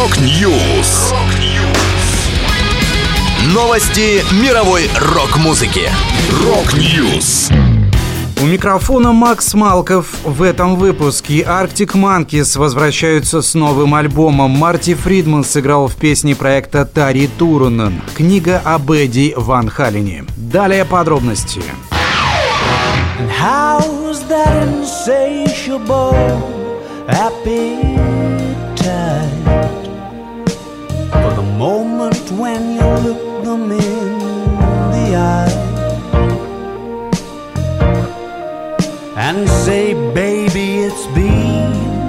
Rock News. Новости мировой рок-музыки. Rock News. У микрофона Макс Малков. В этом выпуске Arctic Monkeys возвращаются с новым альбомом. Марти Фридман сыграл в песне проекта Тари Турунен. Книга об Эдди Ван Халине. Далее подробности. And how's that insatiable appetite it's been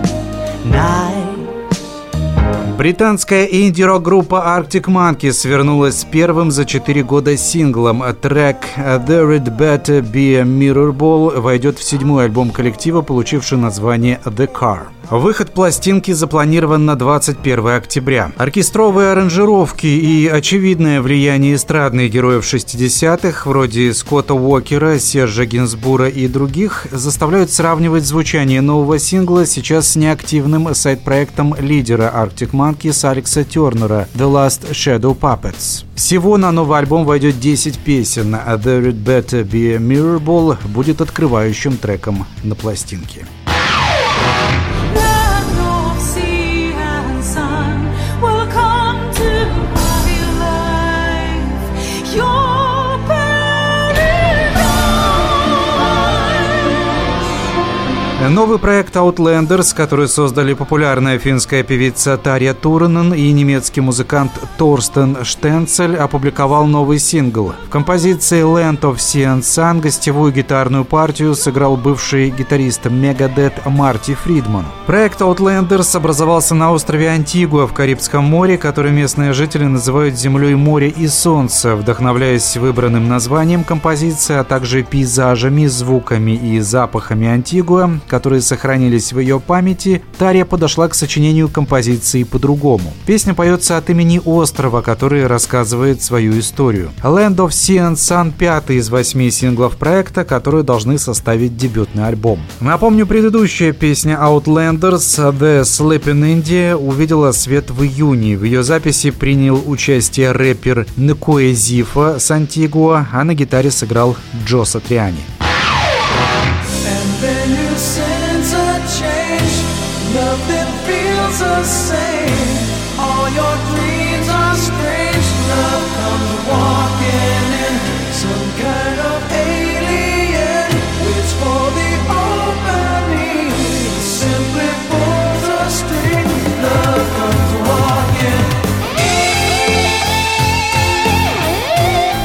Британская инди-рок-группа Arctic Monkeys вернулась с первым за четыре года синглом. Трек «There It Better Be a Mirror Ball» войдет в седьмой альбом коллектива, получивший название «The Car». Выход пластинки запланирован на 21 октября. Оркестровые аранжировки и очевидное влияние эстрадных героев 60-х, вроде Скотта Уокера, Сержа Гинсбура и других, заставляют сравнивать звучание нового сингла сейчас с неактивным сайт-проектом лидера Arctic Monkeys Алекса Тернера «The Last Shadow Puppets». Всего на новый альбом войдет 10 песен, а «There It Better Be a Mirror Ball» будет открывающим треком на пластинке. Новый проект Outlanders, который создали популярная финская певица Тарья Турнен и немецкий музыкант Торстен Штенцель, опубликовал новый сингл. В композиции Land of Sea and Sun гостевую гитарную партию сыграл бывший гитарист Megadeth Марти Фридман. Проект Outlanders образовался на острове Антигуа в Карибском море, который местные жители называют землей моря и солнца, вдохновляясь выбранным названием композиции, а также пейзажами, звуками и запахами Антигуа, которые сохранились в ее памяти, Тария подошла к сочинению композиции по-другому. Песня поется от имени острова, который рассказывает свою историю. Land of Sea and Sun – пятый из восьми синглов проекта, которые должны составить дебютный альбом. Напомню, предыдущая песня Outlanders The Sleeping India увидела свет в июне. В ее записи принял участие рэпер Некоэ Зифа с Антигуа, а на гитаре сыграл Джо Сатриани. Same. All your dreams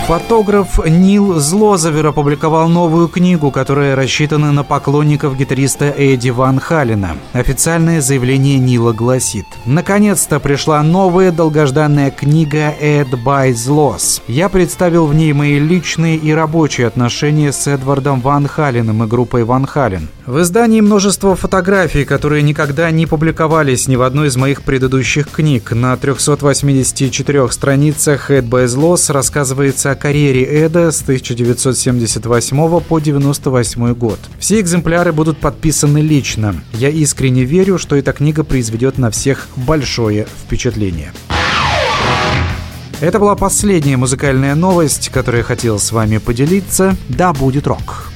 Фотограф Нил Злозавер опубликовал новую книгу, которая рассчитана на поклонников гитариста Эдди Ван Халина. Официальное заявление Нила гласит «Наконец-то пришла новая долгожданная книга Эд Buys Loss. Я представил в ней мои личные и рабочие отношения с Эдвардом Ван Халином и группой Ван Хален. В издании множество фотографий, которые никогда не публиковались ни в одной из моих предыдущих книг. На 384 страницах Эд Loss рассказывается карьере Эда с 1978 по 1998 год. Все экземпляры будут подписаны лично. Я искренне верю, что эта книга произведет на всех большое впечатление. Это была последняя музыкальная новость, которую я хотел с вами поделиться. Да, будет рок.